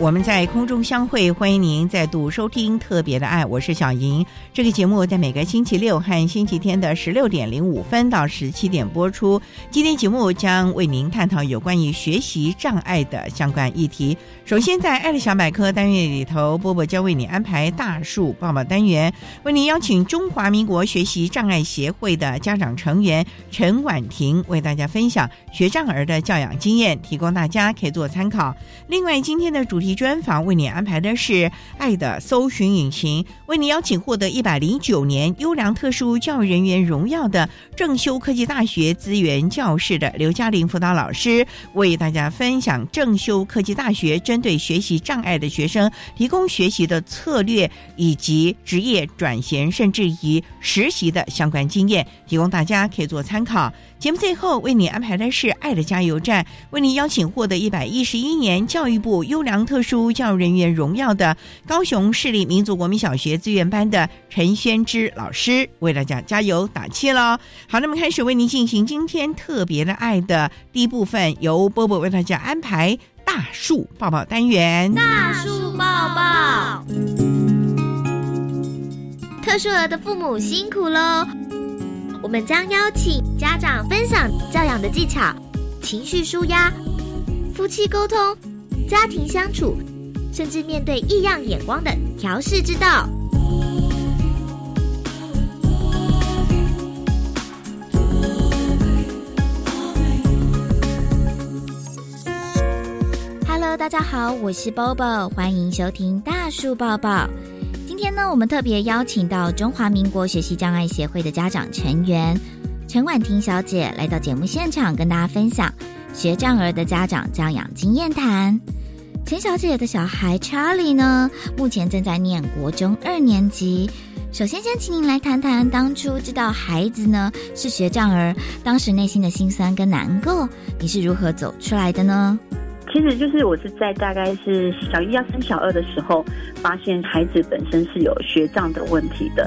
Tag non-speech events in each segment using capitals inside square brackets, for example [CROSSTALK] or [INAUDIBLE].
我们在空中相会。欢迎您再度收听《特别的爱》，我是小莹。这个节目在每个星期六和星期天的十六点零五分到十七点播出。今天节目将为您探讨有关于学习障碍的相关议题。首先，在“爱的小百科”单元里头，波波将为你安排大树抱抱单元，为您邀请中华民国学习障碍协会的家长成员陈婉婷为大家分享学障儿的教养经验，提供大家可以做参考。另外，今天的主主题专访为你安排的是《爱的搜寻引擎》，为你邀请获得一百零九年优良特殊教育人员荣耀的正修科技大学资源教室的刘嘉玲辅导老师，为大家分享正修科技大学针对学习障碍的学生提供学习的策略，以及职业转型甚至于实习的相关经验，提供大家可以做参考。节目最后为你安排的是《爱的加油站》，为你邀请获得一百一十一年教育部优良特殊教育人员荣耀的高雄市立民族国民小学资源班的陈宣之老师，为大家加油打气喽！好，那么开始为您进行今天特别的爱的第一部分，由波波为大家安排大树抱抱单元。大树抱抱，特殊儿的父母辛苦喽！我们将邀请家长分享教养的技巧、情绪舒压、夫妻沟通、家庭相处，甚至面对异样眼光的调试之道。Hello，大家好，我是 Bobo，欢迎收听大树抱抱。今天呢，我们特别邀请到中华民国学习障碍协会的家长成员陈婉婷小姐来到节目现场，跟大家分享学障儿的家长教养经验谈。陈小姐的小孩查理呢，目前正在念国中二年级。首先，先请您来谈谈当初知道孩子呢是学障儿，当时内心的辛酸跟难过，你是如何走出来的呢？其实就是我是在大概是小一要升小二的时候，发现孩子本身是有学障的问题的。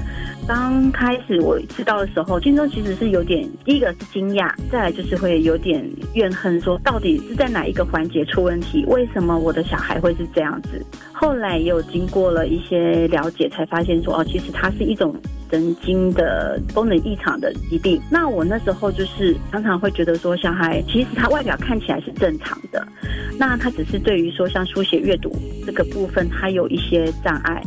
刚开始我知道的时候，心中其实是有点，第一个是惊讶，再来就是会有点怨恨，说到底是在哪一个环节出问题？为什么我的小孩会是这样子？后来也有经过了一些了解，才发现说哦，其实它是一种神经的功能异常的疾病。那我那时候就是常常会觉得说，小孩其实他外表看起来是正常的。那他只是对于说像书写阅读这个部分，他有一些障碍，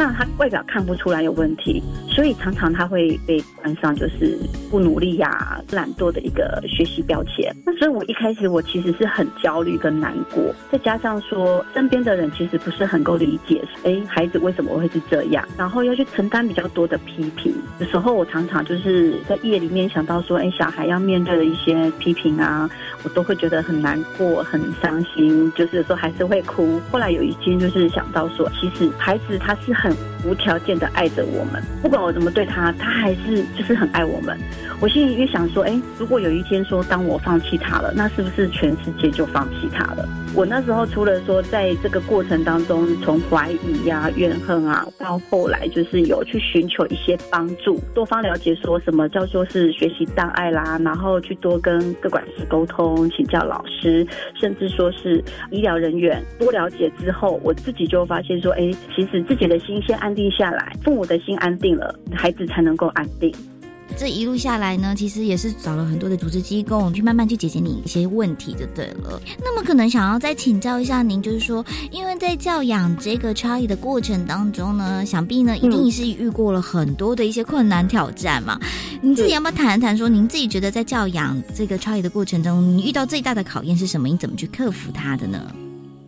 那他外表看不出来有问题，所以常常他会被冠上就是不努力呀、懒惰的一个学习标签。那所以我一开始我其实是很焦虑跟难过，再加上说身边的人其实不是很够理解，哎，孩子为什么会是这样，然后要去承担比较多的批评。有时候我常常就是在夜里面想到说，哎，小孩要面对的一些批评啊。我都会觉得很难过、很伤心，就是有时候还是会哭。后来有一天，就是想到说，其实孩子他是很 Sure 无条件的爱着我们，不管我怎么对他，他还是就是很爱我们。我心里越想说，哎，如果有一天说当我放弃他了，那是不是全世界就放弃他了？我那时候除了说在这个过程当中，从怀疑呀、怨恨啊，到后来就是有去寻求一些帮助，多方了解说什么叫做是学习障碍啦，然后去多跟各管师沟通，请教老师，甚至说是医疗人员多了解之后，我自己就发现说，哎，其实自己的心先安定下来，父母的心安定了，孩子才能够安定。这一路下来呢，其实也是找了很多的组织机构去慢慢去解决你一些问题就对了。那么可能想要再请教一下您，就是说，因为在教养这个 Charlie 的过程当中呢，想必呢一定是遇过了很多的一些困难挑战嘛。你自己要不要谈一谈，说您自己觉得在教养这个 Charlie 的过程中，你遇到最大的考验是什么？你怎么去克服它的呢？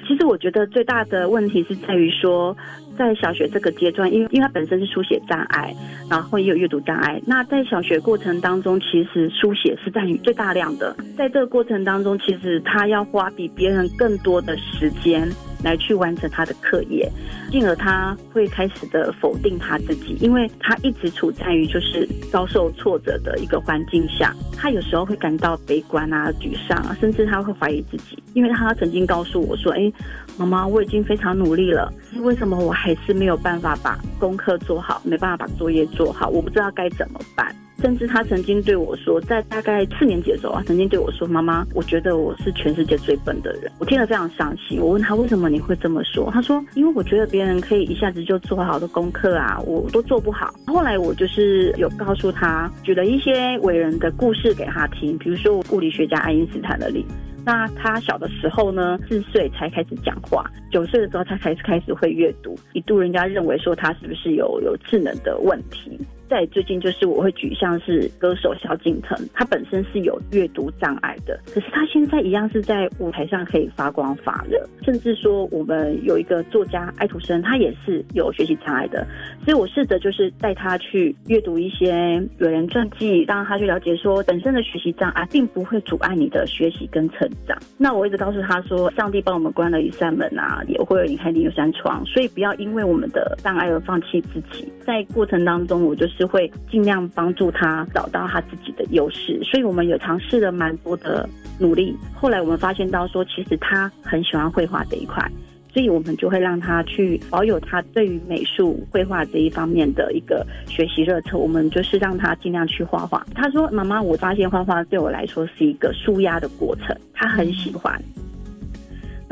其实我觉得最大的问题是在于说。在小学这个阶段，因为因为他本身是书写障碍，然后也有阅读障碍。那在小学过程当中，其实书写是占于最大量的。在这个过程当中，其实他要花比别人更多的时间来去完成他的课业，进而他会开始的否定他自己，因为他一直处在于就是遭受挫折的一个环境下，他有时候会感到悲观啊、沮丧啊，甚至他会怀疑自己，因为他曾经告诉我说：“哎。”妈妈，我已经非常努力了，为什么我还是没有办法把功课做好，没办法把作业做好？我不知道该怎么办。甚至他曾经对我说，在大概四年级的时候啊，曾经对我说：“妈妈，我觉得我是全世界最笨的人。”我听了非常伤心。我问他为什么你会这么说？他说：“因为我觉得别人可以一下子就做好的功课啊，我都做不好。”后来我就是有告诉他，举了一些伟人的故事给他听，比如说物理学家爱因斯坦的例子。那他小的时候呢，四岁才开始讲话，九岁的时候他才开始会阅读，一度人家认为说他是不是有有智能的问题。在最近，就是我会举像是歌手萧敬腾，他本身是有阅读障碍的，可是他现在一样是在舞台上可以发光发热。甚至说，我们有一个作家爱徒生，他也是有学习障碍的，所以我试着就是带他去阅读一些伟人传记，让他去了解说，本身的学习障碍并不会阻碍你的学习跟成长。那我一直告诉他说，上帝帮我们关了一扇门啊，也会有离开另一扇窗，所以不要因为我们的障碍而放弃自己。在过程当中，我就是。就会尽量帮助他找到他自己的优势，所以我们有尝试了蛮多的努力。后来我们发现到说，其实他很喜欢绘画这一块，所以我们就会让他去保有他对于美术绘画这一方面的一个学习热忱。我们就是让他尽量去画画。他说：“妈妈，我发现画画对我来说是一个舒压的过程，他很喜欢。”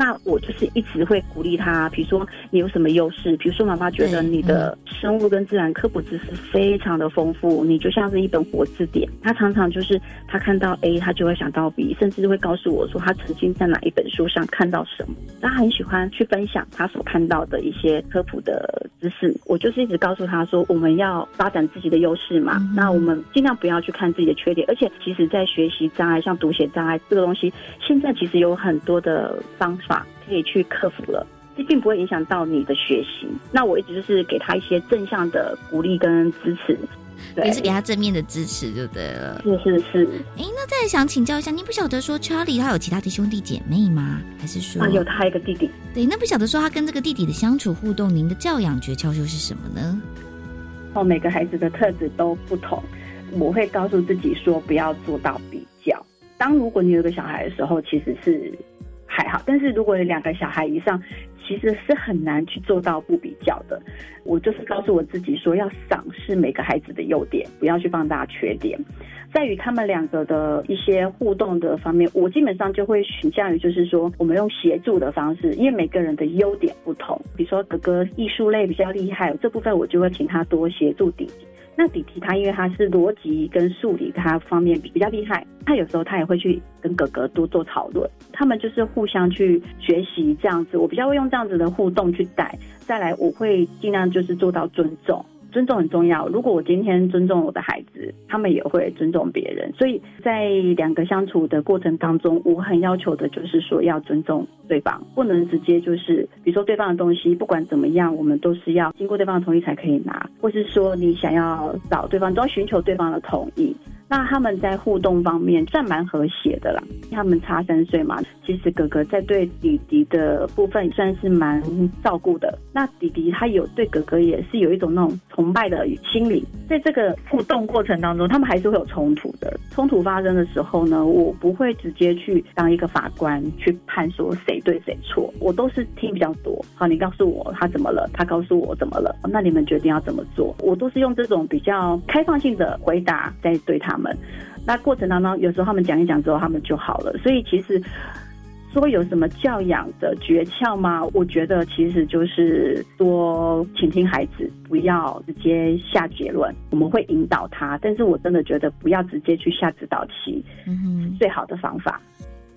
那我就是一直会鼓励他，比如说你有什么优势，比如说妈妈觉得你的生物跟自然科普知识非常的丰富，你就像是一本活字典。他常常就是他看到 A，他就会想到 B，甚至会告诉我说他曾经在哪一本书上看到什么。他很喜欢去分享他所看到的一些科普的知识。我就是一直告诉他说，我们要发展自己的优势嘛，那我们尽量不要去看自己的缺点。而且其实，在学习障碍，像读写障碍这个东西，现在其实有很多的方法。可以去克服了，这并不会影响到你的学习。那我一直就是给他一些正向的鼓励跟支持，也是给他正面的支持，就对了。是是是。哎，那再想请教一下，你不晓得说 Charlie 他有其他的兄弟姐妹吗？还是说啊，有他一个弟弟？对，那不晓得说他跟这个弟弟的相处互动，您的教养诀窍又是什么呢？哦，每个孩子的特质都不同，我会告诉自己说，不要做到比较。当如果你有个小孩的时候，其实是。还好，但是如果有两个小孩以上，其实是很难去做到不比较的。我就是告诉我自己说，要赏识每个孩子的优点，不要去放大缺点。在于他们两个的一些互动的方面，我基本上就会倾向于就是说，我们用协助的方式，因为每个人的优点不同。比如说哥哥艺术类比较厉害，这部分我就会请他多协助弟弟。那弟弟他因为他是逻辑跟数理他方面比较厉害，他有时候他也会去跟哥哥多做讨论，他们就是互相去学习这样子。我比较会用这样子的互动去带，再来我会尽量就是做到尊重。尊重很重要。如果我今天尊重我的孩子，他们也会尊重别人。所以在两个相处的过程当中，我很要求的就是说要尊重对方，不能直接就是，比如说对方的东西，不管怎么样，我们都是要经过对方的同意才可以拿，或是说你想要找对方，都要寻求对方的同意。那他们在互动方面算蛮和谐的啦。他们差三岁嘛，其实哥哥在对弟弟的部分算是蛮照顾的。那弟弟他有对哥哥也是有一种那种崇拜的心理。在这个互动过程当中，他们还是会有冲突的。冲突发生的时候呢，我不会直接去当一个法官去判说谁对谁错，我都是听比较多。好，你告诉我他怎么了，他告诉我怎么了，那你们决定要怎么做？我都是用这种比较开放性的回答在对他。那过程当中，有时候他们讲一讲之后，他们就好了。所以其实说有什么教养的诀窍吗？我觉得其实就是多倾听孩子，不要直接下结论。我们会引导他，但是我真的觉得不要直接去下指导棋，嗯哼，最好的方法。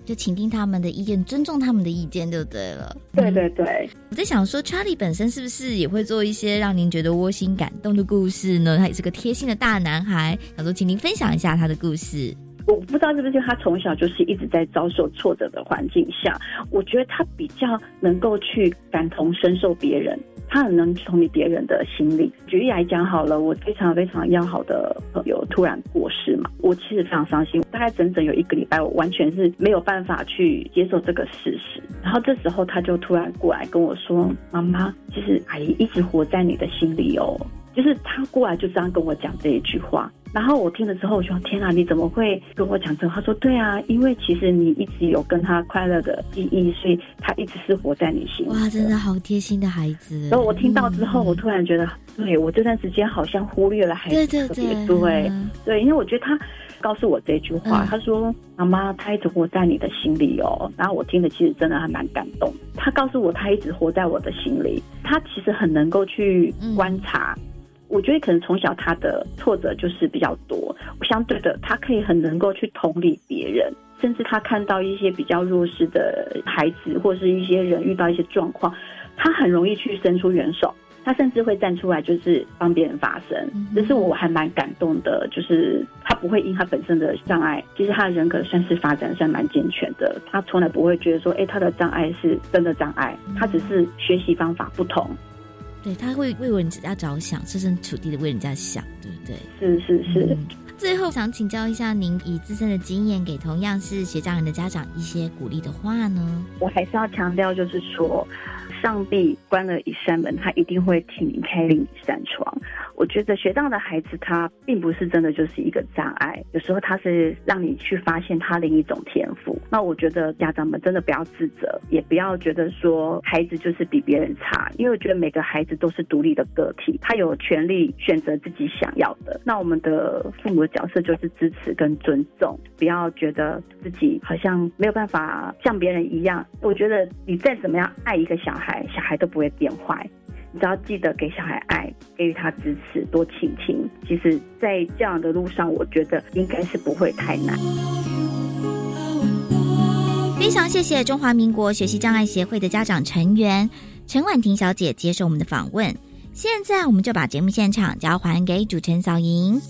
就倾听他们的意见，尊重他们的意见，就对了。对对对，我在想说，Charlie 本身是不是也会做一些让您觉得窝心感动的故事呢？他也是个贴心的大男孩，想说，请您分享一下他的故事。我不知道是不是他从小就是一直在遭受挫折的环境下，我觉得他比较能够去感同身受别人。他很能同理别人的心理。举例来讲好了，我非常非常要好的朋友突然过世嘛，我其实非常伤心。大概整整有一个礼拜，我完全是没有办法去接受这个事实。然后这时候他就突然过来跟我说：“妈妈，其实阿姨一直活在你的心里哦。”就是他过来就这样跟我讲这一句话。然后我听了之后，我说：“天啊，你怎么会跟我讲这？”他说：“对啊，因为其实你一直有跟他快乐的记忆，所以他一直是活在你心里。”哇，真的好贴心的孩子。然后我听到之后，我突然觉得，对我这段时间好像忽略了孩子特别对对，因为我觉得他告诉我这句话，他说：“妈妈，他一直活在你的心里哦。”然后我听了其实真的还蛮感动。他告诉我，他一直活在我的心里。他其实很能够去观察。我觉得可能从小他的挫折就是比较多，相对的他可以很能够去同理别人，甚至他看到一些比较弱势的孩子或者是一些人遇到一些状况，他很容易去伸出援手，他甚至会站出来就是帮别人发声。这是我还蛮感动的，就是他不会因他本身的障碍，其实他的人格算是发展算蛮健全的，他从来不会觉得说，哎，他的障碍是真的障碍，他只是学习方法不同。对他会为人家着想，设身处地的为人家想，对不对？是是是。最后想请教一下您，以自身的经验，给同样是学障人的家长一些鼓励的话呢？我还是要强调，就是说。上帝关了一扇门，他一定会替你开另一扇窗。我觉得学障的孩子，他并不是真的就是一个障碍，有时候他是让你去发现他另一种天赋。那我觉得家长们真的不要自责，也不要觉得说孩子就是比别人差，因为我觉得每个孩子都是独立的个体，他有权利选择自己想要的。那我们的父母的角色就是支持跟尊重，不要觉得自己好像没有办法像别人一样。我觉得你再怎么样爱一个小孩。小孩都不会变坏，只要记得给小孩爱，给予他支持，多倾听。其实，在这样的路上，我觉得应该是不会太难。非常谢谢中华民国学习障碍协会的家长成员陈婉婷小姐接受我们的访问。现在，我们就把节目现场交还给主持人小莹。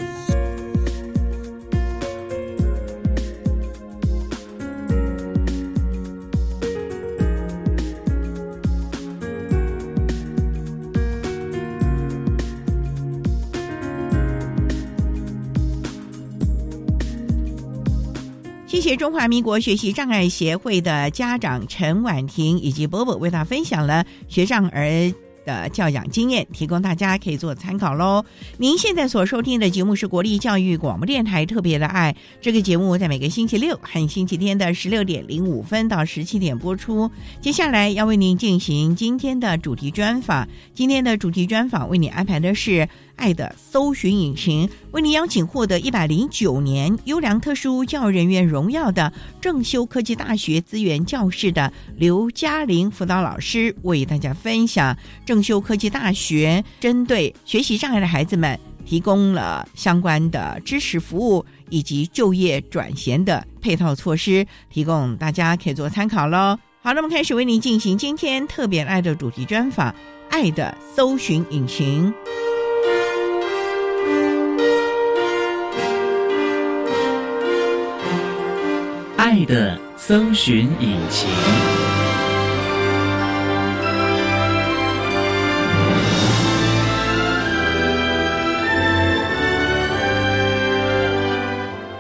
谢谢中华民国学习障碍协会的家长陈婉婷以及波波为他分享了学障儿的教养经验，提供大家可以做参考喽。您现在所收听的节目是国立教育广播电台特别的爱，这个节目在每个星期六和星期天的十六点零五分到十七点播出。接下来要为您进行今天的主题专访，今天的主题专访为你安排的是。爱的搜寻引擎为您邀请获得一百零九年优良特殊教育人员荣耀的正修科技大学资源教室的刘嘉玲辅导老师，为大家分享正修科技大学针对学习障碍的孩子们提供了相关的支持服务以及就业转型的配套措施，提供大家可以做参考喽。好，那么开始为您进行今天特别爱的主题专访《爱的搜寻引擎》。爱的搜寻引擎。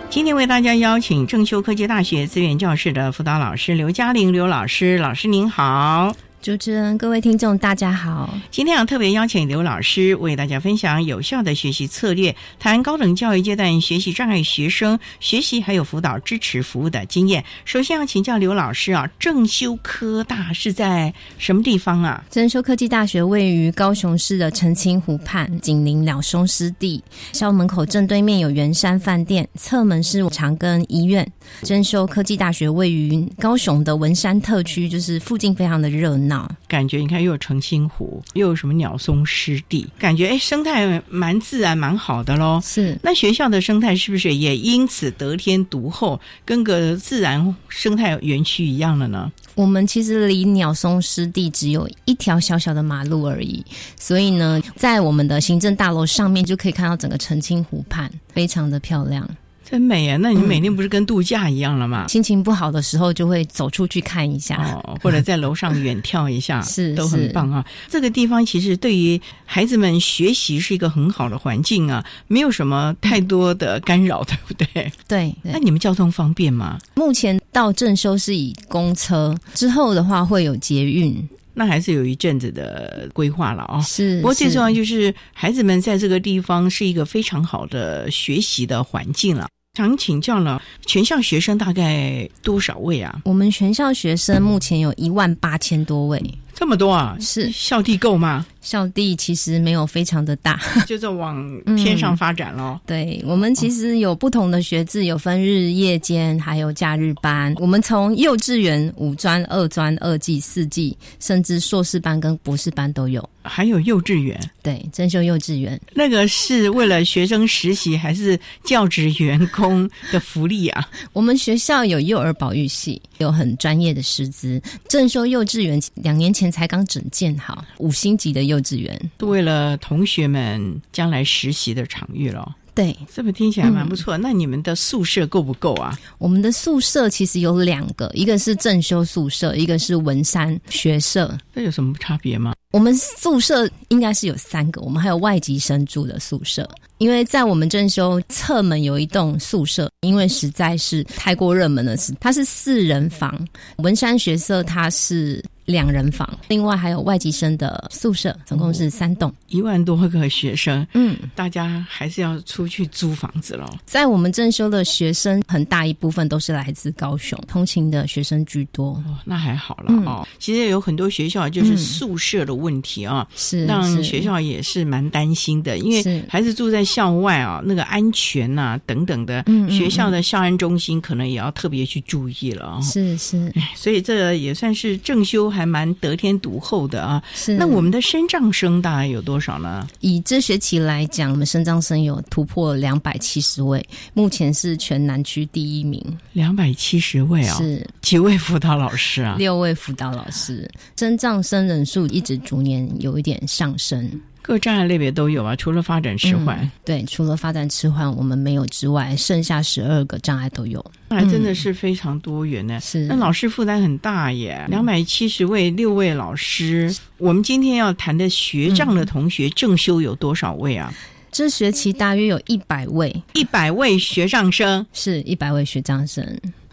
今天为大家邀请郑修科技大学资源教室的辅导老师刘嘉玲刘老师，老师您好。主持人、各位听众，大家好。今天要特别邀请刘老师为大家分享有效的学习策略，谈高等教育阶段学习障碍学生学习还有辅导支持服务的经验。首先要请教刘老师啊，正修科大是在什么地方啊？正修科技大学位于高雄市的澄清湖畔，紧邻鸟松湿地。校门口正对面有圆山饭店，侧门是长庚医院。正修科技大学位于高雄的文山特区，就是附近非常的热闹。感觉你看，又有澄清湖，又有什么鸟松湿地，感觉哎，生态蛮自然，蛮好的喽。是，那学校的生态是不是也因此得天独厚，跟个自然生态园区一样了呢？我们其实离鸟松湿地只有一条小小的马路而已，所以呢，在我们的行政大楼上面就可以看到整个澄清湖畔，非常的漂亮。真美啊！那你每天不是跟度假一样了吗？心情不好的时候就会走出去看一下，哦，或者在楼上远眺一下，[LAUGHS] 是都很棒啊。这个地方其实对于孩子们学习是一个很好的环境啊，没有什么太多的干扰，对不对？[LAUGHS] 对。那你们交通方便吗？目前到正修是以公车，之后的话会有捷运，那还是有一阵子的规划了啊。是。不过最重要就是孩子们在这个地方是一个非常好的学习的环境了。想请教了，全校学生大概多少位啊？我们全校学生目前有一万八千多位，这么多啊？是校地够吗？校地其实没有非常的大，[LAUGHS] 就是往天上发展喽。对我们其实有不同的学制，有分日、夜间，还有假日班。我们从幼稚园、五专、二专、二技、四技，甚至硕士班跟博士班都有。还有幼稚园，对，真修幼稚园，那个是为了学生实习还是教职员工的福利啊？[LAUGHS] 我们学校有幼儿保育系，有很专业的师资。正修幼稚园两年前才刚整建好，五星级的幼稚园，为了同学们将来实习的场域了。对，这么听起来蛮不错。那你们的宿舍够不够啊？我们的宿舍其实有两个，一个是正修宿舍，一个是文山学社。那有什么差别吗？我们宿舍应该是有三个，我们还有外籍生住的宿舍。因为在我们正修侧门有一栋宿舍，因为实在是太过热门了，是它是四人房。文山学社它是。两人房，另外还有外籍生的宿舍，总共是三栋，一万多个学生。嗯，大家还是要出去租房子喽。在我们正修的学生，很大一部分都是来自高雄，通勤的学生居多。哦，那还好了哦。其实有很多学校就是宿舍的问题啊，是让学校也是蛮担心的，因为孩子住在校外啊，那个安全呐等等的，学校的校安中心可能也要特别去注意了啊。是是，所以这也算是正修。还蛮得天独厚的啊！是那我们的升障生大概有多少呢？以这学期来讲，我们升障生有突破两百七十位，目前是全南区第一名。两百七十位啊！是几位辅导老师啊？六位辅导老师，升障生人数一直逐年有一点上升。各障碍类别都有啊，除了发展迟缓，对，除了发展迟缓我们没有之外，剩下十二个障碍都有，那还真的是非常多元呢。是，那老师负担很大耶，两百七十位，六位老师。我们今天要谈的学障的同学正修有多少位啊？这学期大约有一百位，一百位学障生，是一百位学障生。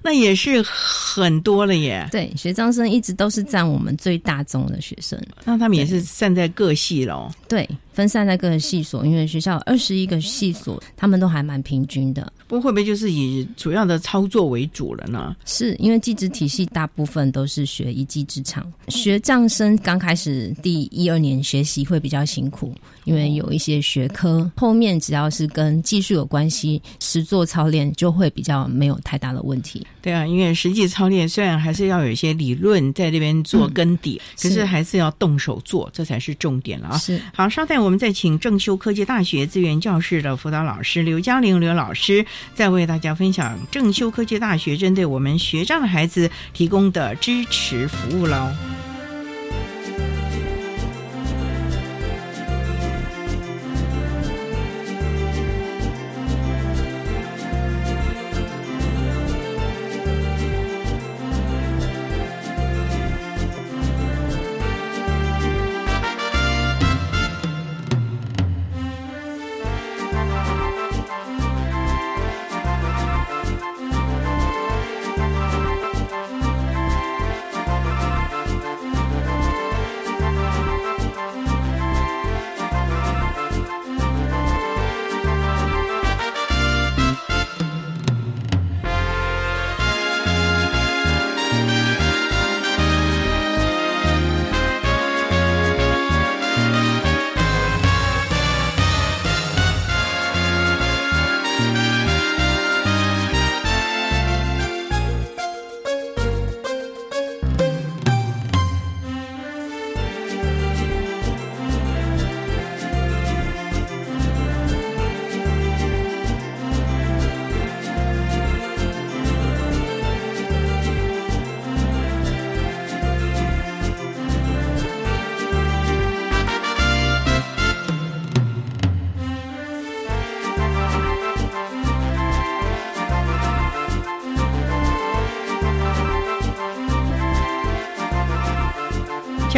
那也是很多了耶。对，学长生一直都是占我们最大宗的学生。那他们也是站在各系喽。对。分散在各个系所，因为学校二十一个系所，他们都还蛮平均的。不过会不会就是以主要的操作为主了呢？是因为技职体系大部分都是学一技之长，学障生刚开始第一二年学习会比较辛苦，因为有一些学科后面只要是跟技术有关系，实做操练就会比较没有太大的问题。对啊，因为实际操练虽然还是要有一些理论在这边做根底，可是还是要动手做，这才是重点了啊。是好，稍待。我们再请正修科技大学资源教室的辅导老师刘嘉玲刘老师，再为大家分享正修科技大学针对我们学障的孩子提供的支持服务喽。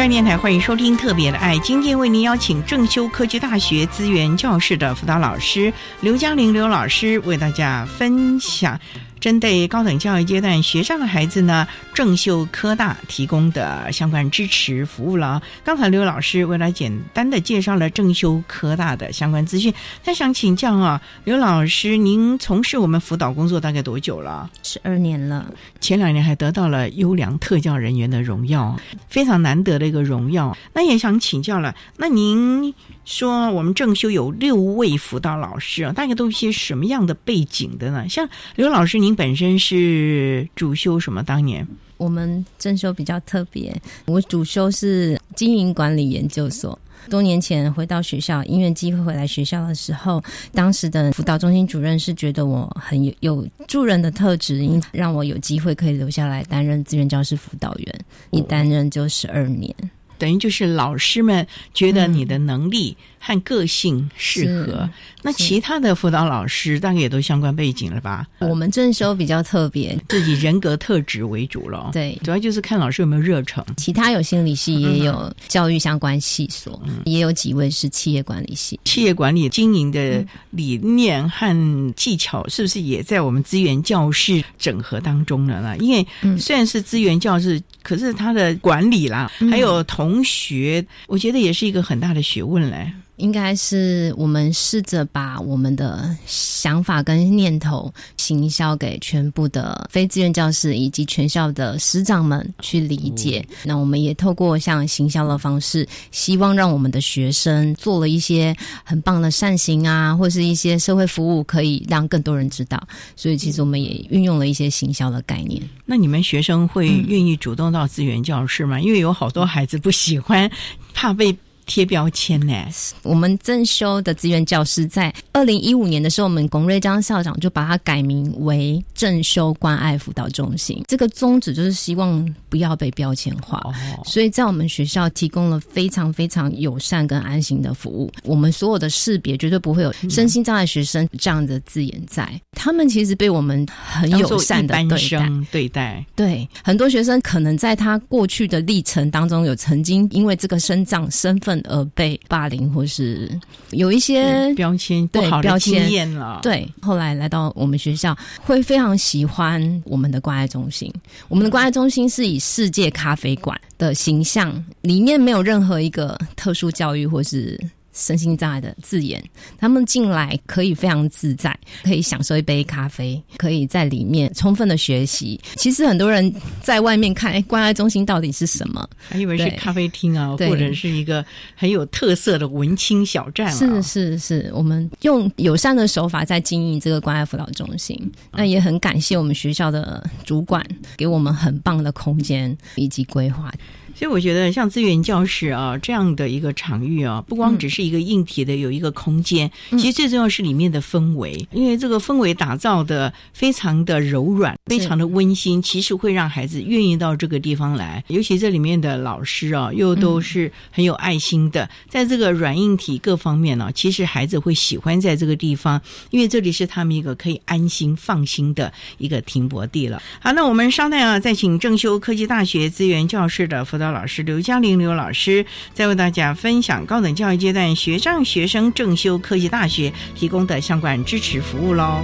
电台欢迎收听《特别的爱》，今天为您邀请郑修科技大学资源教室的辅导老师刘嘉玲刘老师为大家分享。针对高等教育阶段学上的孩子呢，正修科大提供的相关支持服务了。刚才刘老师为了简单的介绍了正修科大的相关资讯，他想请教啊，刘老师，您从事我们辅导工作大概多久了？十二年了。前两年还得到了优良特教人员的荣耀，非常难得的一个荣耀。那也想请教了，那您说我们正修有六位辅导老师啊，大概都是些什么样的背景的呢？像刘老师，您。本身是主修什么？当年我们正修比较特别，我主修是经营管理研究所。多年前回到学校，因为机会回来学校的时候，当时的辅导中心主任是觉得我很有有助人的特质，因让我有机会可以留下来担任资源教师辅导员，一担任就十二年。等于就是老师们觉得你的能力和个性适合，那其他的辅导老师大概也都相关背景了吧？我们正修比较特别，自己人格特质为主了。对，主要就是看老师有没有热诚。其他有心理系，也有教育相关系所，也有几位是企业管理系。企业管理经营的理念和技巧，是不是也在我们资源教室整合当中了呢？因为虽然是资源教室，可是它的管理啦，还有同同学，我觉得也是一个很大的学问嘞。应该是我们试着把我们的想法跟念头行销给全部的非自愿教师以及全校的师长们去理解。那我们也透过像行销的方式，希望让我们的学生做了一些很棒的善行啊，或是一些社会服务，可以让更多人知道。所以其实我们也运用了一些行销的概念。那你们学生会愿意主动到资源教室吗？因为有好多孩子不喜欢，怕被。贴标签呢？我们正修的资源教师在二零一五年的时候，我们龚瑞章校长就把它改名为正修关爱辅导中心。这个宗旨就是希望不要被标签化，所以在我们学校提供了非常非常友善跟安心的服务。我们所有的识别绝对不会有身心障碍学生这样的字眼在。他们其实被我们很友善的对待。对待对很多学生可能在他过去的历程当中，有曾经因为这个生长身份。而被霸凌，或是有一些标签不好的经验了。对，后来来到我们学校，会非常喜欢我们的关爱中心。我们的关爱中心是以世界咖啡馆的形象，里面没有任何一个特殊教育或是。身心障碍的字眼，他们进来可以非常自在，可以享受一杯咖啡，可以在里面充分的学习。其实很多人在外面看，哎，关爱中心到底是什么？还以为是咖啡厅啊，或者是一个很有特色的文青小站。是是是，我们用友善的手法在经营这个关爱辅导中心。那也很感谢我们学校的主管给我们很棒的空间以及规划。所以我觉得像资源教室啊这样的一个场域啊，不光只是一个硬体的有一个空间，其实最重要是里面的氛围，因为这个氛围打造的非常的柔软，非常的温馨，其实会让孩子愿意到这个地方来。尤其这里面的老师啊，又都是很有爱心的，在这个软硬体各方面呢，其实孩子会喜欢在这个地方，因为这里是他们一个可以安心放心的一个停泊地了。好，那我们稍待啊，再请正修科技大学资源教室的辅导。老师刘嘉玲刘老师再为大家分享高等教育阶段学障学生正修科技大学提供的相关支持服务喽。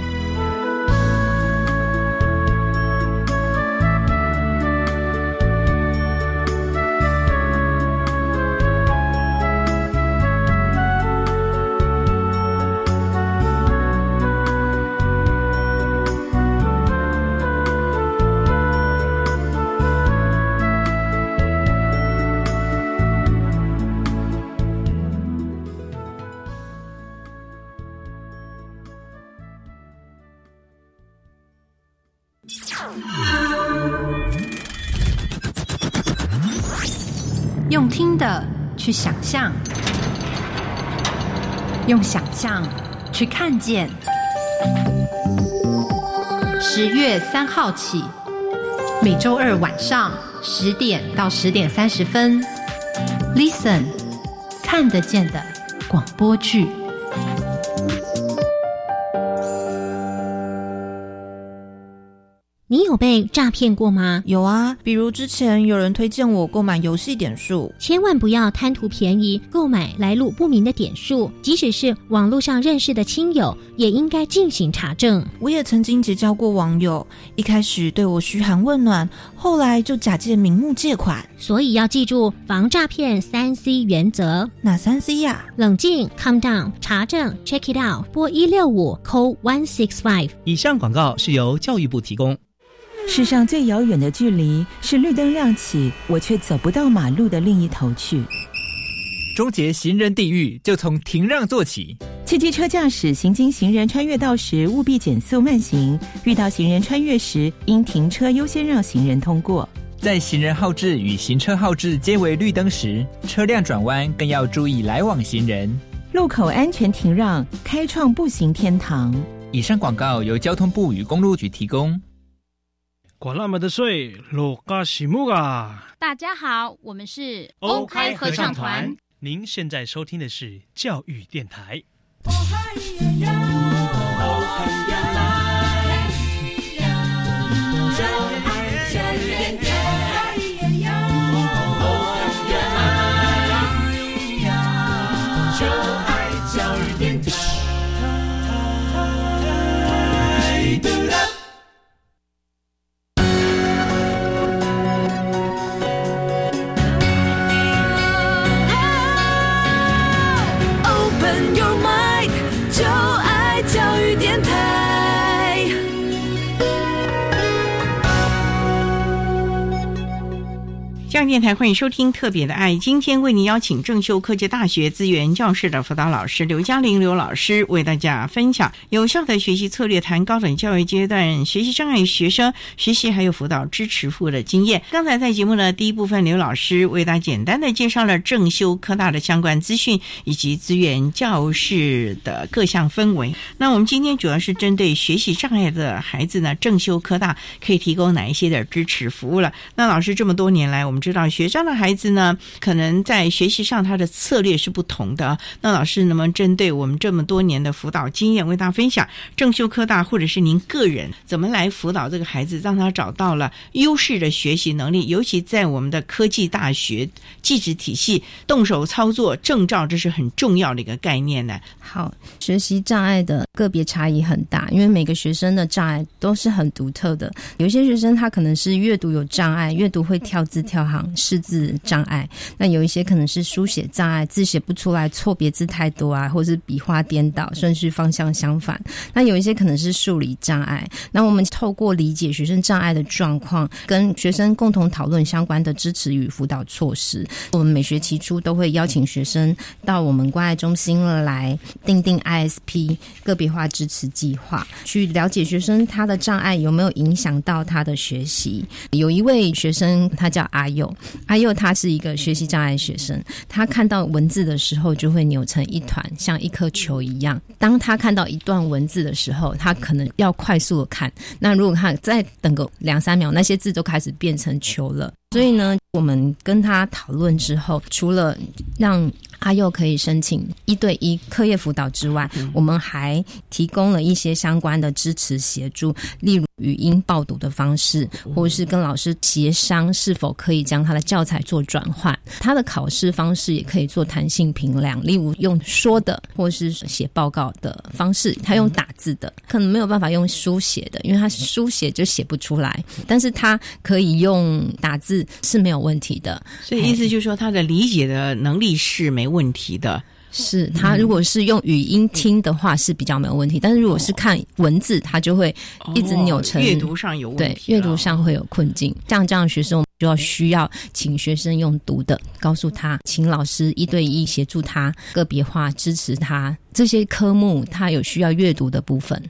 想象，用想象去看见。十月三号起，每周二晚上十点到十点三十分，Listen，看得见的广播剧。你有被诈骗过吗？有啊，比如之前有人推荐我购买游戏点数，千万不要贪图便宜购买来路不明的点数，即使是网络上认识的亲友，也应该进行查证。我也曾经结交过网友，一开始对我嘘寒问暖，后来就假借名目借款，所以要记住防诈骗三 C 原则。哪三 C 呀？冷静，calm down，查证，check it out，拨一六五，call one six five。以上广告是由教育部提供。世上最遥远的距离是绿灯亮起，我却走不到马路的另一头去。终结行人地狱，就从停让做起。汽机车驾驶行经行人穿越道时，务必减速慢行；遇到行人穿越时，应停车优先让行人通过。在行人号志与行车号志皆为绿灯时，车辆转弯更要注意来往行人。路口安全停让，开创步行天堂。以上广告由交通部与公路局提供。管那么的水，罗嘎西木啊！大家好，我们是欧开合唱团。您现在收听的是教育电台。电台欢迎收听《特别的爱》，今天为您邀请正修科技大学资源教室的辅导老师刘嘉玲刘老师为大家分享有效的学习策略，谈高等教育阶段学习障碍学生学习还有辅导支持服务的经验。刚才在节目的第一部分，刘老师为大家简单的介绍了正修科大的相关资讯以及资源教室的各项氛围。那我们今天主要是针对学习障碍的孩子呢，正修科大可以提供哪一些的支持服务了？那老师这么多年来，我们知道。学障的孩子呢，可能在学习上他的策略是不同的。那老师能不能针对我们这么多年的辅导经验，为大家分享正修科大或者是您个人怎么来辅导这个孩子，让他找到了优势的学习能力？尤其在我们的科技大学技职体系，动手操作证照，这是很重要的一个概念呢。好，学习障碍的个别差异很大，因为每个学生的障碍都是很独特的。有些学生他可能是阅读有障碍，阅读会跳字跳行。识字障碍，那有一些可能是书写障碍，字写不出来，错别字太多啊，或是笔画颠倒，顺序方向相反。那有一些可能是数理障碍。那我们透过理解学生障碍的状况，跟学生共同讨论相关的支持与辅导措施。我们每学期初都会邀请学生到我们关爱中心来定定 ISP 个别化支持计划，去了解学生他的障碍有没有影响到他的学习。有一位学生，他叫阿佑。阿佑他是一个学习障碍学生，他看到文字的时候就会扭成一团，像一颗球一样。当他看到一段文字的时候，他可能要快速的看。那如果他再等个两三秒，那些字都开始变成球了。所以呢，我们跟他讨论之后，除了让阿佑可以申请一对一课业辅导之外，我们还提供了一些相关的支持协助，例如。语音报读的方式，或者是跟老师协商是否可以将他的教材做转换。他的考试方式也可以做弹性评量，例如用说的，或是写报告的方式。他用打字的，可能没有办法用书写的，因为他书写就写不出来。但是他可以用打字是没有问题的。所以意思就是说，他的理解的能力是没问题的。是他如果是用语音听的话是比较没有问题，但是如果是看文字，他就会一直扭成阅读上有问题，对阅读上会有困境。像这样的学生，我们就要需要请学生用读的，告诉他，请老师一对一协助他，个别化支持他这些科目，他有需要阅读的部分。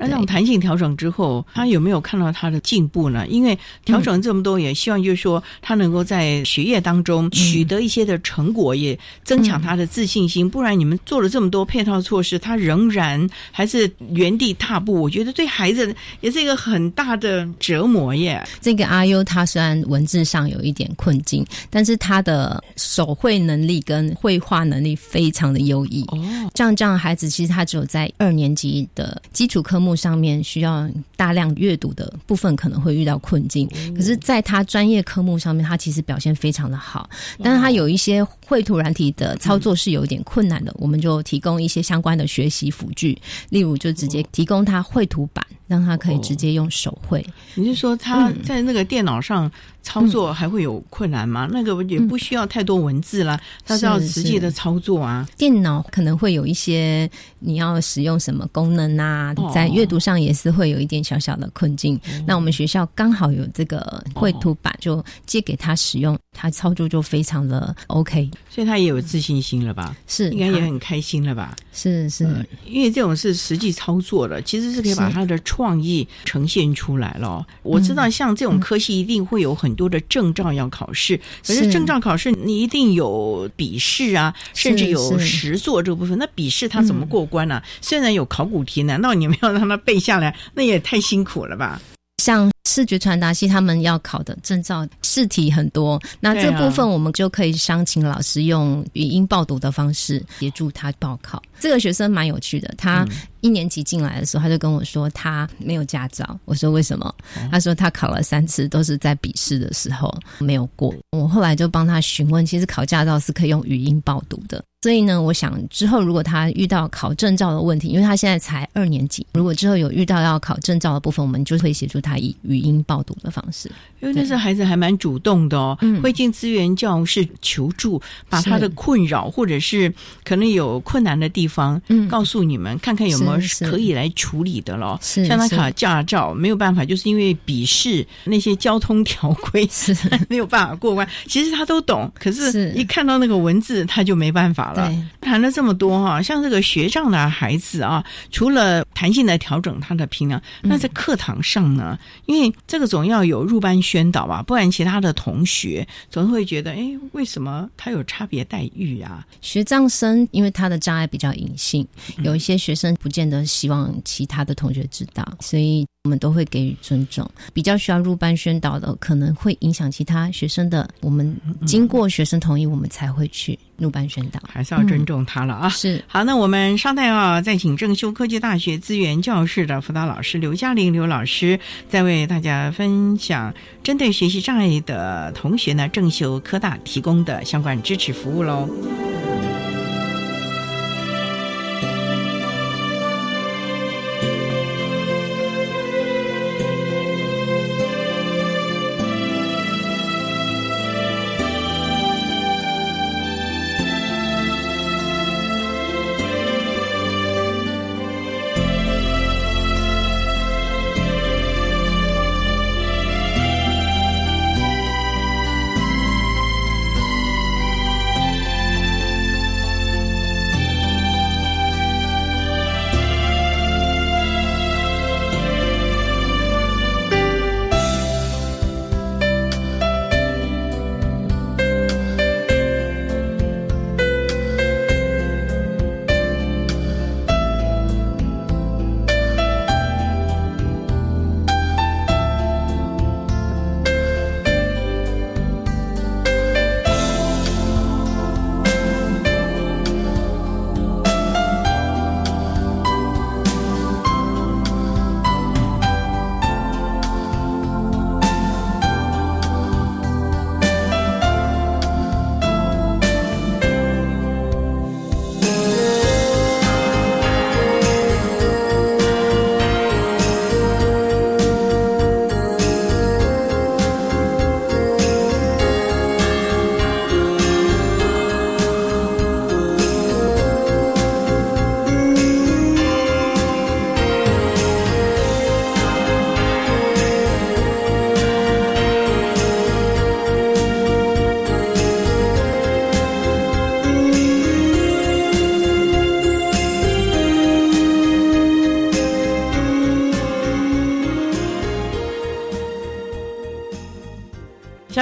那这种弹性调整之后，他有没有看到他的进步呢？因为调整这么多，也希望就是说他能够在学业当中取得一些的成果，也增强他的自信心。不然你们做了这么多配套措施，他仍然还是原地踏步，我觉得对孩子也是一个很大的折磨耶。这个阿优他虽然文字上有一点困境，但是他的手绘能力跟绘画能力非常的优异。哦，像这样的孩子，其实他只有在二年级的基础科目。目上面需要大量阅读的部分，可能会遇到困境。可是，在他专业科目上面，他其实表现非常的好。但是他有一些绘图软体的操作是有点困难的，我们就提供一些相关的学习辅具，例如就直接提供他绘图板，让他可以直接用手绘。你是说他在那个电脑上操作还会有困难吗？那个也不需要太多文字啦，他是要实际的操作啊。电脑可能会有一些你要使用什么功能啊，在阅读上也是会有一点小小的困境。那我们学校刚好有这个绘图板，就借给他使用，他操作就非常的 OK，所以他也有自信心了吧？是，应该也很开心了吧？是是，因为这种是实际操作的，其实是可以把他的创意呈现出来了。我知道像这种科系一定会有很多的证照要考试，可是证照考试你一定有笔试啊，甚至有实作这部分。那笔试他怎么过关呢？虽然有考古题，难道你们要让他背下来？那也太辛苦了吧？像视觉传达系，他们要考的证照试题很多，那这部分我们就可以商请老师用语音报读的方式协助他报考。这个学生蛮有趣的，他一年级进来的时候，他就跟我说他没有驾照。我说为什么？他说他考了三次，都是在笔试的时候没有过。我后来就帮他询问，其实考驾照是可以用语音报读的。所以呢，我想之后如果他遇到考证照的问题，因为他现在才二年级，如果之后有遇到要考证照的部分，我们就会协助他以语音报读的方式。因为那时候孩子还蛮主动的哦，会进资源教室求助，把他的困扰或者是可能有困难的地方，嗯，告诉你们，看看有没有可以来处理的咯。是像他考驾照没有办法，就是因为笔试那些交通条规 [LAUGHS] 是 [LAUGHS] 没有办法过关。其实他都懂，可是一看到那个文字，他就没办法。了，谈了这么多哈，像这个学障的孩子啊，除了弹性的调整他的平量，那在课堂上呢，因为这个总要有入班宣导吧，不然其他的同学总会觉得，哎，为什么他有差别待遇啊？学障生因为他的障碍比较隐性，有一些学生不见得希望其他的同学知道，所以。我们都会给予尊重，比较需要入班宣导的，可能会影响其他学生的。我们经过学生同意，我们才会去入班宣导，还是要尊重他了啊。是好，那我们稍待啊，再请正修科技大学资源教室的辅导老师刘嘉玲刘老师，再为大家分享针对学习障碍的同学呢，正修科大提供的相关支持服务喽。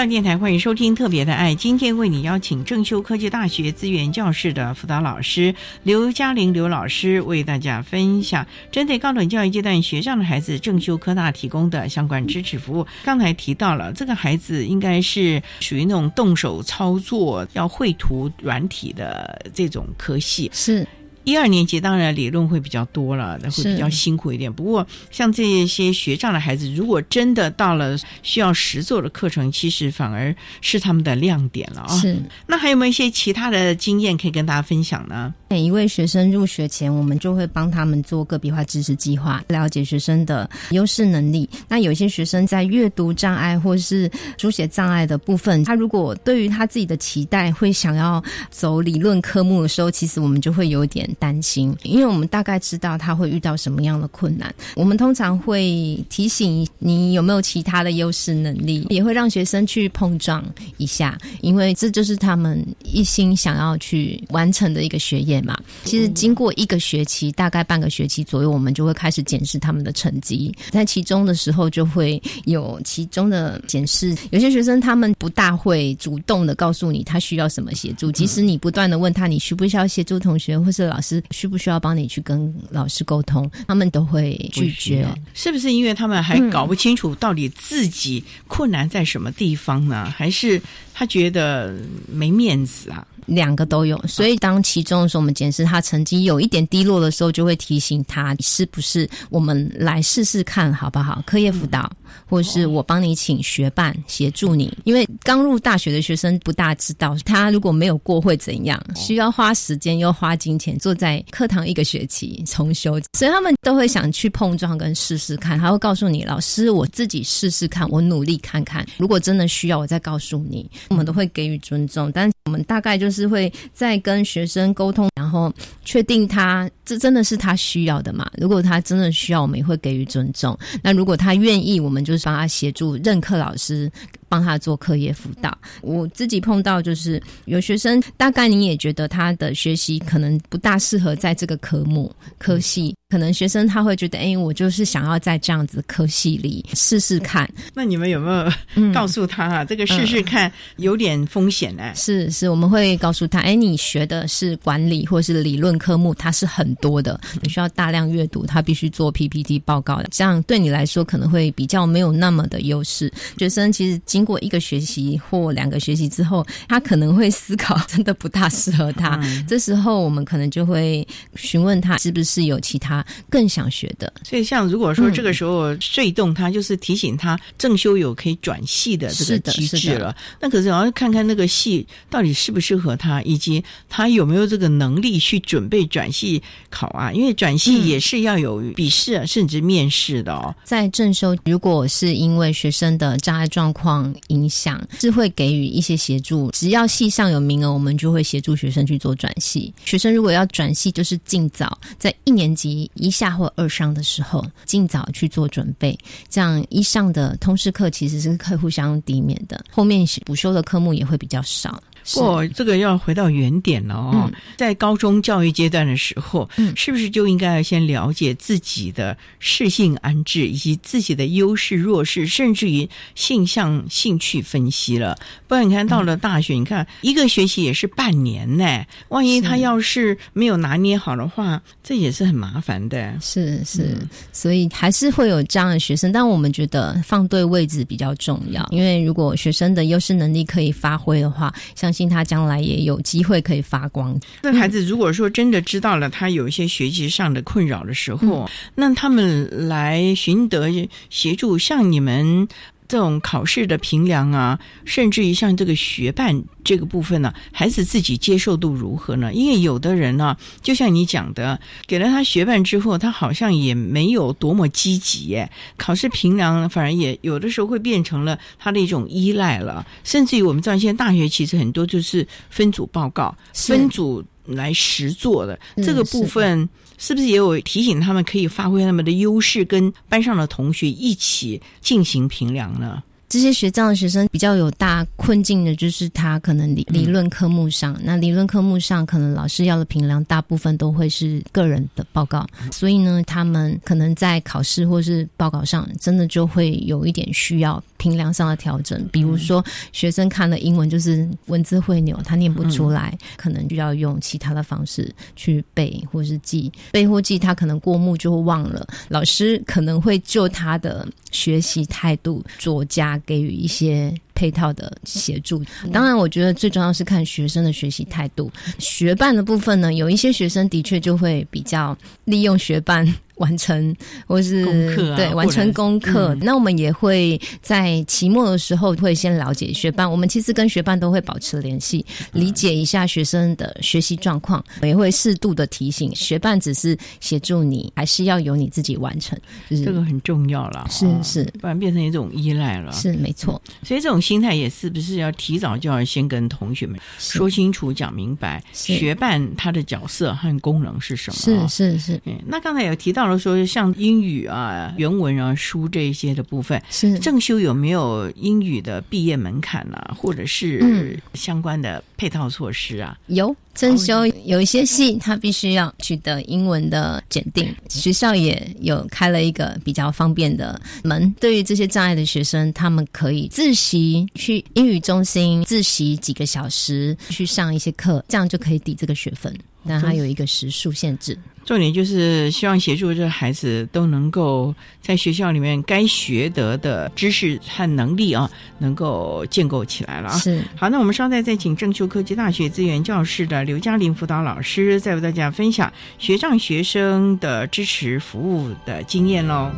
电台欢迎收听特别的爱，今天为你邀请正修科技大学资源教室的辅导老师刘嘉玲刘老师为大家分享针对高等教育阶段学上的孩子正修科大提供的相关支持服务。刚才提到了这个孩子应该是属于那种动手操作要绘图软体的这种科系是。一二年级当然理论会比较多了，那会比较辛苦一点。不过像这些学障的孩子，如果真的到了需要实做的课程，其实反而是他们的亮点了啊。是，那还有没有一些其他的经验可以跟大家分享呢？每一位学生入学前，我们就会帮他们做个别化知识计划，了解学生的优势能力。那有些学生在阅读障碍或是书写障碍的部分，他如果对于他自己的期待会想要走理论科目的时候，其实我们就会有点担心，因为我们大概知道他会遇到什么样的困难。我们通常会提醒你有没有其他的优势能力，也会让学生去碰撞一下，因为这就是他们一心想要去完成的一个学业嘛。其实经过一个学期，大概半个学期左右，我们就会开始检视他们的成绩。在其中的时候，就会有其中的检视。有些学生他们不大会主动的告诉你他需要什么协助，即使你不断的问他你需不需要协助同学，或是老师需不需要帮你去跟老师沟通，他们都会拒绝。是不是因为他们还搞不清楚到底自己困难在什么地方呢？还是他觉得没面子啊？两个都有，所以当其中的时候，我们检视他成绩有一点低落的时候，就会提醒他是不是我们来试试看好不好？课业辅导，或者是我帮你请学伴协助你，因为刚入大学的学生不大知道，他如果没有过会怎样，需要花时间又花金钱坐在课堂一个学期重修，所以他们都会想去碰撞跟试试看，他会告诉你老师，我自己试试看，我努力看看，如果真的需要，我再告诉你，我们都会给予尊重，但我们大概就是。会在跟学生沟通，然后确定他这真的是他需要的嘛？如果他真的需要，我们也会给予尊重。那如果他愿意，我们就是帮他协助任课老师帮他做课业辅导。我自己碰到就是有学生，大概你也觉得他的学习可能不大适合在这个科目科系。可能学生他会觉得，哎，我就是想要在这样子科系里试试看。那你们有没有 [LAUGHS] 告诉他啊？这个试试看有点风险呢？是是，我们会告诉他，哎，你学的是管理或是理论科目，它是很多的，你需要大量阅读，他必须做 PPT 报告的，这样对你来说可能会比较没有那么的优势。学生其实经过一个学习或两个学习之后，他可能会思考，真的不大适合他。这时候我们可能就会询问他，是不是有其他。更想学的，所以像如果说这个时候睡动他，就是提醒他正修有可以转系的这个机制了。那可是要看看那个系到底适不适合他，以及他有没有这个能力去准备转系考啊？因为转系也是要有笔试啊甚至面试的哦。在正修，如果是因为学生的障碍状况影响，是会给予一些协助。只要系上有名额，我们就会协助学生去做转系。学生如果要转系，就是尽早在一年级。一下或二上的时候，尽早去做准备。这样一上的通识课其实是可以互相抵免的，后面补修的科目也会比较少。不，这个要回到原点了哦。在高中教育阶段的时候，嗯是不是就应该要先了解自己的适性安置，以及自己的优势弱势，甚至于性向兴趣分析了？不然你看到了大学，你看一个学期也是半年呢。万一他要是没有拿捏好的话，这也是很麻烦的。是是，所以还是会有这样的学生，但我们觉得放对位置比较重要。因为如果学生的优势能力可以发挥的话，相信他将来也有机会可以发光。那孩子如果说真的知道了他有一些学习上的困扰的时候，那他们来寻得协助，像你们。这种考试的评量啊，甚至于像这个学办这个部分呢，孩子自己接受度如何呢？因为有的人呢，就像你讲的，给了他学办之后，他好像也没有多么积极，考试评量反而也有的时候会变成了他的一种依赖了。甚至于我们知道，现在大学其实很多就是分组报告、分组来实做的这个部分。是不是也有提醒他们可以发挥他们的优势，跟班上的同学一起进行评量呢？这些学障的学生比较有大困境的，就是他可能理理论科目上，那理论科目上可能老师要的评量大部分都会是个人的报告，所以呢，他们可能在考试或是报告上，真的就会有一点需要评量上的调整。比如说，学生看了英文就是文字会扭，他念不出来，可能就要用其他的方式去背或是记，背或记他可能过目就会忘了，老师可能会就他的学习态度作加。给予一些配套的协助。当然，我觉得最重要是看学生的学习态度。学伴的部分呢，有一些学生的确就会比较利用学伴。完成或是功课、啊、对完成功课，嗯、那我们也会在期末的时候会先了解学伴。我们其实跟学伴都会保持联系，理解一下学生的学习状况，也会适度的提醒学伴，只是协助你，还是要由你自己完成。就是、这个很重要了，是是，不然变成一种依赖了。是没错，所以这种心态也是不是要提早就要先跟同学们说清楚、讲明白，学伴他的角色和功能是什么？是是是。嗯，那刚才有提到了说，像英语啊、原文啊、书这一些的部分，是正修有没有英语的毕业门槛啊，或者是相关的配套措施啊？有。正修有一些系，他必须要取得英文的检定，学校也有开了一个比较方便的门。对于这些障碍的学生，他们可以自习去英语中心自习几个小时，去上一些课，这样就可以抵这个学分。但它有一个时数限制。重点就是希望协助这孩子都能够在学校里面该学得的知识和能力啊，能够建构起来了啊。是好，那我们稍待再请正修科技大学资源教室的刘嘉玲辅导老师，再为大家分享学障学生的支持服务的经验喽。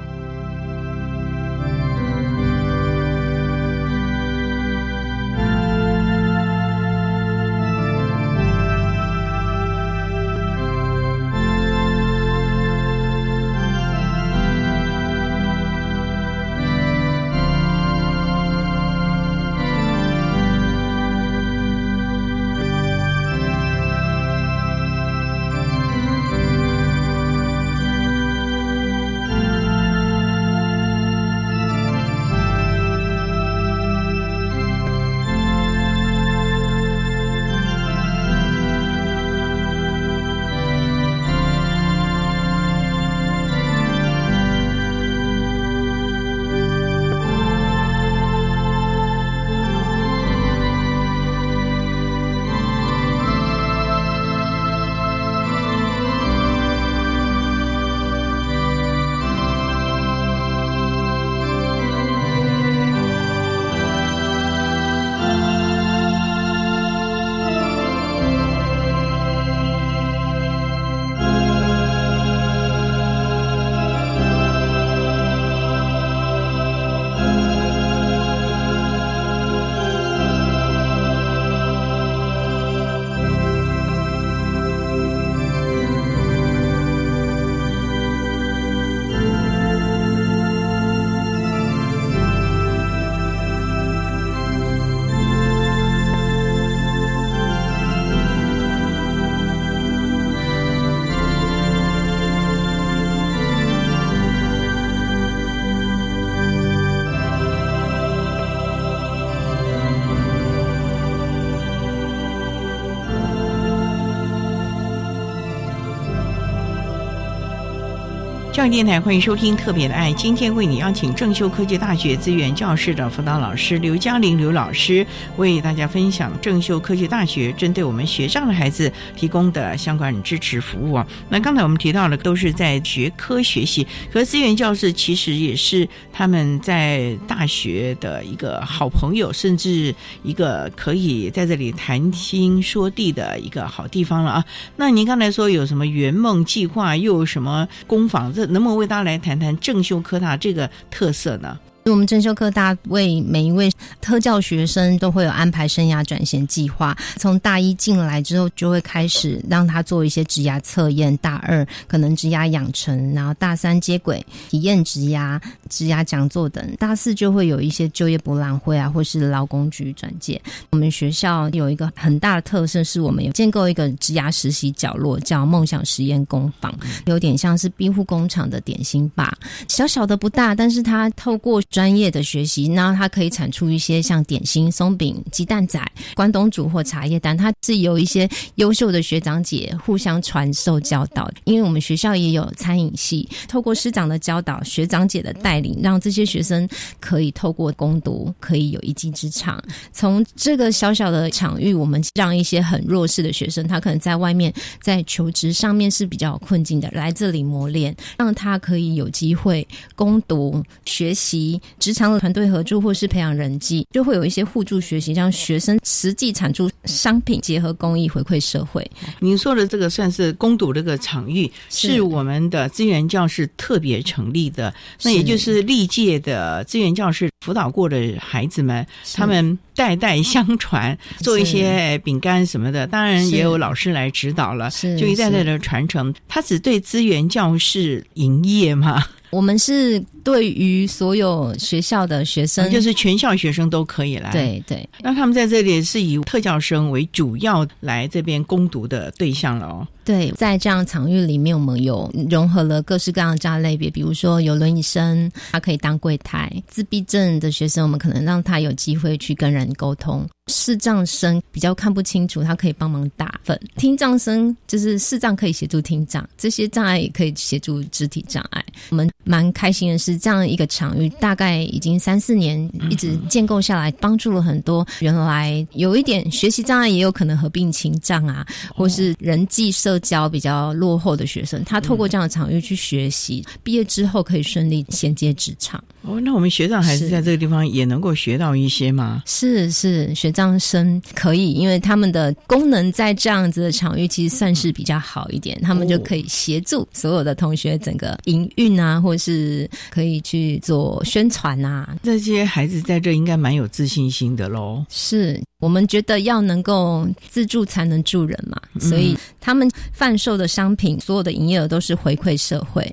教育电台欢迎收听《特别的爱》，今天为你邀请正修科技大学资源教室的辅导老师刘嘉玲刘老师，为大家分享正修科技大学针对我们学障的孩子提供的相关支持服务啊。那刚才我们提到的都是在学科学习，可资源教室其实也是他们在大学的一个好朋友，甚至一个可以在这里谈心说地的一个好地方了啊。那您刚才说有什么圆梦计划，又有什么工坊？这能不能为大家来谈谈正修科大这个特色呢？我们正修科大为每一位特教学生都会有安排生涯转型计划，从大一进来之后就会开始让他做一些职涯测验，大二可能职涯养成，然后大三接轨体验职涯、职涯讲座等，大四就会有一些就业博览会啊，或是劳工局转介。我们学校有一个很大的特色，是我们有建构一个职涯实习角落，叫梦想实验工坊，有点像是庇护工厂的点心吧，小小的不大，但是它透过专业的学习，那它可以产出一些像点心、松饼、鸡蛋仔、关东煮或茶叶蛋。它是有一些优秀的学长姐互相传授教导，因为我们学校也有餐饮系，透过师长的教导、学长姐的带领，让这些学生可以透过攻读，可以有一技之长。从这个小小的场域，我们让一些很弱势的学生，他可能在外面在求职上面是比较困境的，来这里磨练，让他可以有机会攻读学习。职场的团队合作或是培养人际，就会有一些互助学习，让学生实际产出商品，结合公益回馈社会。您说的这个算是攻读这个场域，是。我们的资源教室特别成立的，那也就是历届的资源教室辅导过的孩子们，他们代代相传，做一些饼干什么的，当然也有老师来指导了，就一代代的传承。他只对资源教室营业吗？我们是对于所有学校的学生，就是全校学生都可以来。对对，那他们在这里是以特教生为主要来这边攻读的对象了哦。对，在这样场域里面，我们有融合了各式各样的这类别，比如说有轮椅生，他可以当柜台；自闭症的学生，我们可能让他有机会去跟人沟通；视障生比较看不清楚，他可以帮忙打分；听障生就是视障可以协助听障，这些障碍也可以协助肢体障碍。我们蛮开心的是，这样一个场域大概已经三四年一直建构下来，帮助了很多原来有一点学习障碍，也有可能合并情障啊，或是人际社。教比较落后的学生，他透过这样的场域去学习，毕业之后可以顺利衔接职场。哦，那我们学长还是在这个地方也能够学到一些吗？是是，学长生可以，因为他们的功能在这样子的场域其实算是比较好一点，他们就可以协助所有的同学整个营运啊，或是可以去做宣传啊。这些孩子在这应该蛮有自信心的喽。是。我们觉得要能够自助才能助人嘛，所以他们贩售的商品，所有的营业额都是回馈社会。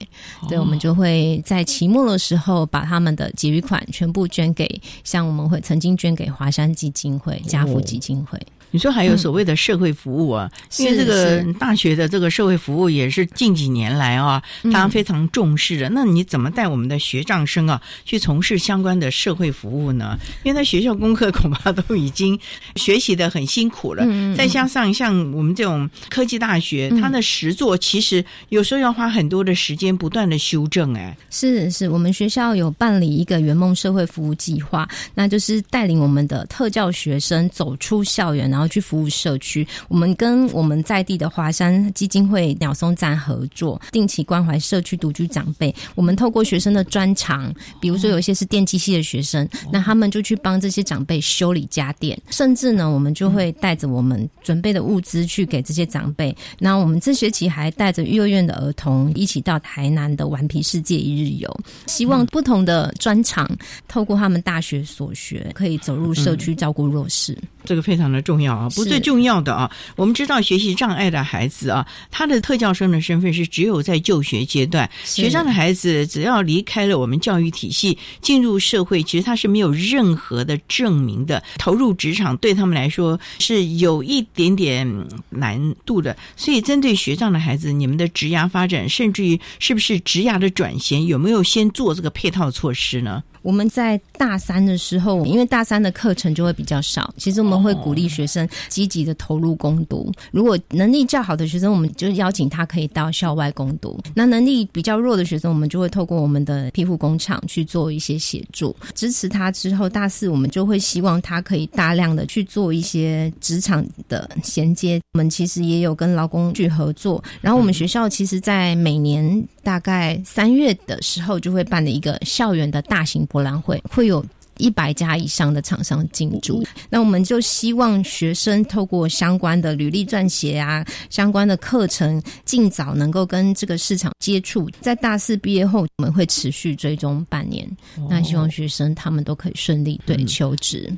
对，我们就会在期末的时候把他们的结余款全部捐给，像我们会曾经捐给华山基金会、家福基金会。你说还有所谓的社会服务啊？因为这个大学的这个社会服务也是近几年来啊，大家非常重视的。那你怎么带我们的学长生啊去从事相关的社会服务呢？因为在学校功课恐怕都已经 [LAUGHS] 学习的很辛苦了，再加上像我们这种科技大学，它的实作其实有时候要花很多的时间不断的修正。哎，是是，我们学校有办理一个圆梦社会服务计划，那就是带领我们的特教学生走出校园。然后去服务社区，我们跟我们在地的华山基金会鸟松站合作，定期关怀社区独居长辈。我们透过学生的专长，比如说有一些是电机系的学生，那他们就去帮这些长辈修理家电，甚至呢，我们就会带着我们准备的物资去给这些长辈。那我们这学期还带着幼儿园的儿童一起到台南的顽皮世界一日游，希望不同的专长透过他们大学所学，可以走入社区照顾弱势。这个非常的重要。啊，不最重要的啊！我们知道学习障碍的孩子啊，他的特教生的身份是只有在就学阶段，学障的孩子只要离开了我们教育体系，进入社会，其实他是没有任何的证明的。投入职场对他们来说是有一点点难度的。所以，针对学障的孩子，你们的职涯发展，甚至于是不是职涯的转型，有没有先做这个配套措施呢？我们在大三的时候，因为大三的课程就会比较少，其实我们会鼓励学生积极的投入攻读。如果能力较好的学生，我们就邀请他可以到校外攻读；那能力比较弱的学生，我们就会透过我们的庇护工厂去做一些协助，支持他。之后大四，我们就会希望他可以大量的去做一些职场的衔接。我们其实也有跟劳工去合作，然后我们学校其实，在每年大概三月的时候，就会办的一个校园的大型。博览会会有一百家以上的厂商进驻，那我们就希望学生透过相关的履历撰写啊，相关的课程，尽早能够跟这个市场接触。在大四毕业后，我们会持续追踪半年，那希望学生他们都可以顺利对求职。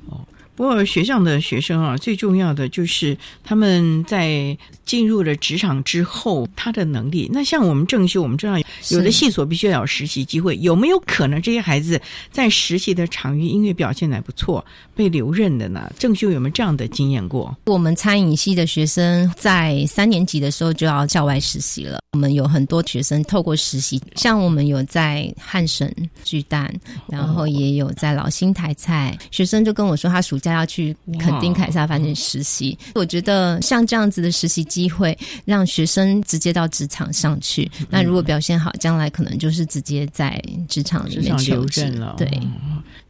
不过学校的学生啊，最重要的就是他们在进入了职场之后，他的能力。那像我们正修，我们知道有的系所必须要有实习机会，有没有可能这些孩子在实习的场域音乐表现还不错，被留任的呢？正修有没有这样的经验过？我们餐饮系的学生在三年级的时候就要校外实习了。我们有很多学生透过实习，像我们有在汉神巨蛋，然后也有在老新台菜，学生就跟我说他暑假。要去垦丁凯撒饭店实习，我觉得像这样子的实习机会，让学生直接到职场上去。那如果表现好，将来可能就是直接在职场里面求职了。对，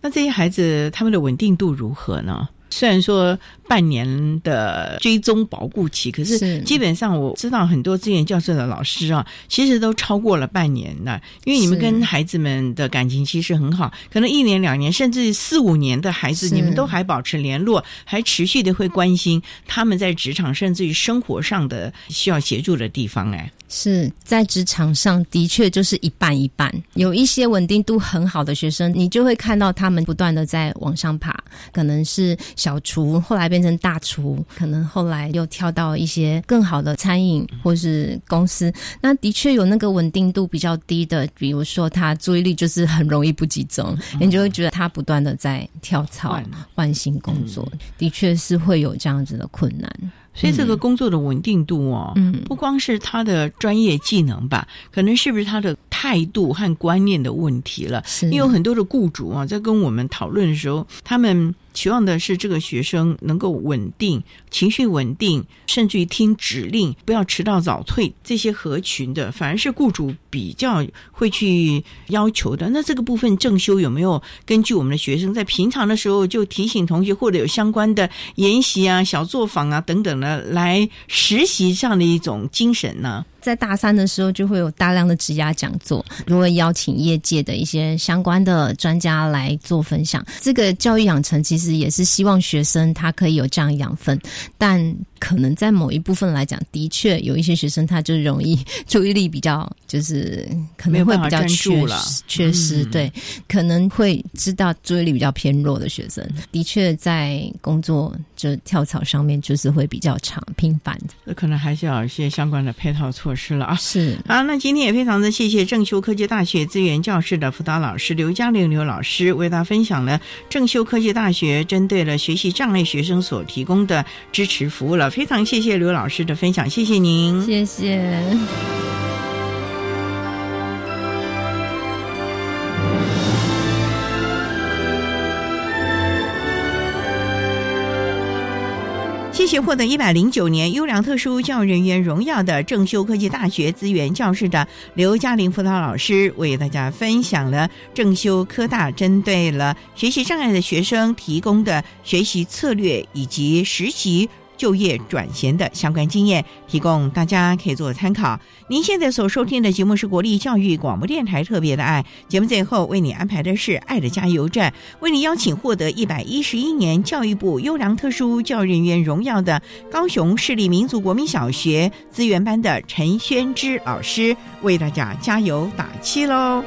那这些孩子他们的稳定度如何呢？虽然说半年的追踪保护期，可是基本上我知道很多资源教授的老师啊，其实都超过了半年了。因为你们跟孩子们的感情其实很好，可能一年、两年，甚至四五年的孩子，你们都还保持联络，还持续的会关心他们在职场甚至于生活上的需要协助的地方。哎，是在职场上的确就是一半一半，有一些稳定度很好的学生，你就会看到他们不断的在往上爬，可能是。小厨后来变成大厨，可能后来又跳到一些更好的餐饮或是公司。那的确有那个稳定度比较低的，比如说他注意力就是很容易不集中，你就会觉得他不断的在跳槽换新工作，的确是会有这样子的困难。所以这个工作的稳定度哦，嗯，不光是他的专业技能吧，可能是不是他的态度和观念的问题了？因为有很多的雇主啊，在跟我们讨论的时候，他们。期望的是这个学生能够稳定、情绪稳定，甚至于听指令，不要迟到早退，这些合群的，反而是雇主比较会去要求的。那这个部分正修有没有根据我们的学生在平常的时候就提醒同学，或者有相关的研习啊、小作坊啊等等的来实习这样的一种精神呢？在大三的时候，就会有大量的职涯讲座，如果邀请业界的一些相关的专家来做分享。这个教育养成其实也是希望学生他可以有这样养分，但。可能在某一部分来讲，的确有一些学生他就容易注意力比较，就是可能会比较缺缺失。对，可能会知道注意力比较偏弱的学生，的确在工作就跳槽上面就是会比较长频繁。那可能还是要一些相关的配套措施了啊。是啊，那今天也非常的谢谢正修科技大学资源教室的辅导老师刘嘉玲刘老师为大家分享了正修科技大学针对了学习障碍学生所提供的支持服务了。非常谢谢刘老师的分享，谢谢您，谢谢。且获得一百零九年优良特殊教育人员荣耀的正修科技大学资源教室的刘嘉玲辅导老师，为大家分享了正修科大针对了学习障碍的学生提供的学习策略以及实习。就业转型的相关经验，提供大家可以做参考。您现在所收听的节目是国立教育广播电台特别的爱节目，最后为你安排的是爱的加油站，为你邀请获得一百一十一年教育部优良特殊教育人员荣耀的高雄市立民族国民小学资源班的陈宣之老师，为大家加油打气喽。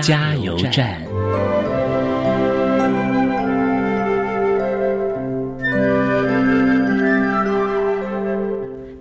加油站。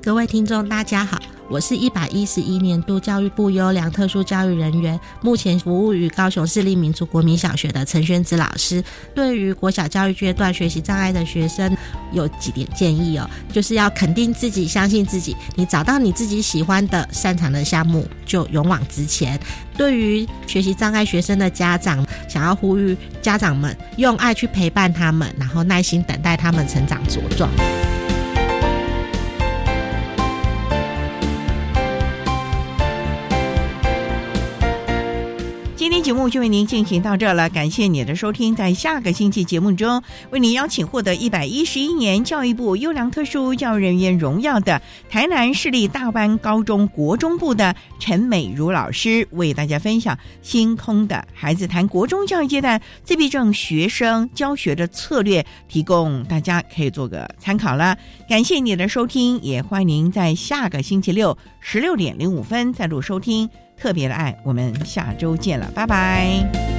各位听众，大家好。我是一百一十一年度教育部优良特殊教育人员，目前服务于高雄市立民族国民小学的陈宣子老师。对于国小教育阶段学习障碍的学生，有几点建议哦，就是要肯定自己，相信自己。你找到你自己喜欢的、擅长的项目，就勇往直前。对于学习障碍学生的家长，想要呼吁家长们用爱去陪伴他们，然后耐心等待他们成长茁壮。节目就为您进行到这了，感谢你的收听。在下个星期节目中，为您邀请获得一百一十一年教育部优良特殊教育人员荣耀的台南市立大湾高中国中部的陈美如老师，为大家分享星空的孩子谈国中教育阶段自闭症学生教学的策略，提供大家可以做个参考了。感谢你的收听，也欢迎您在下个星期六十六点零五分再度收听。特别的爱，我们下周见了，拜拜。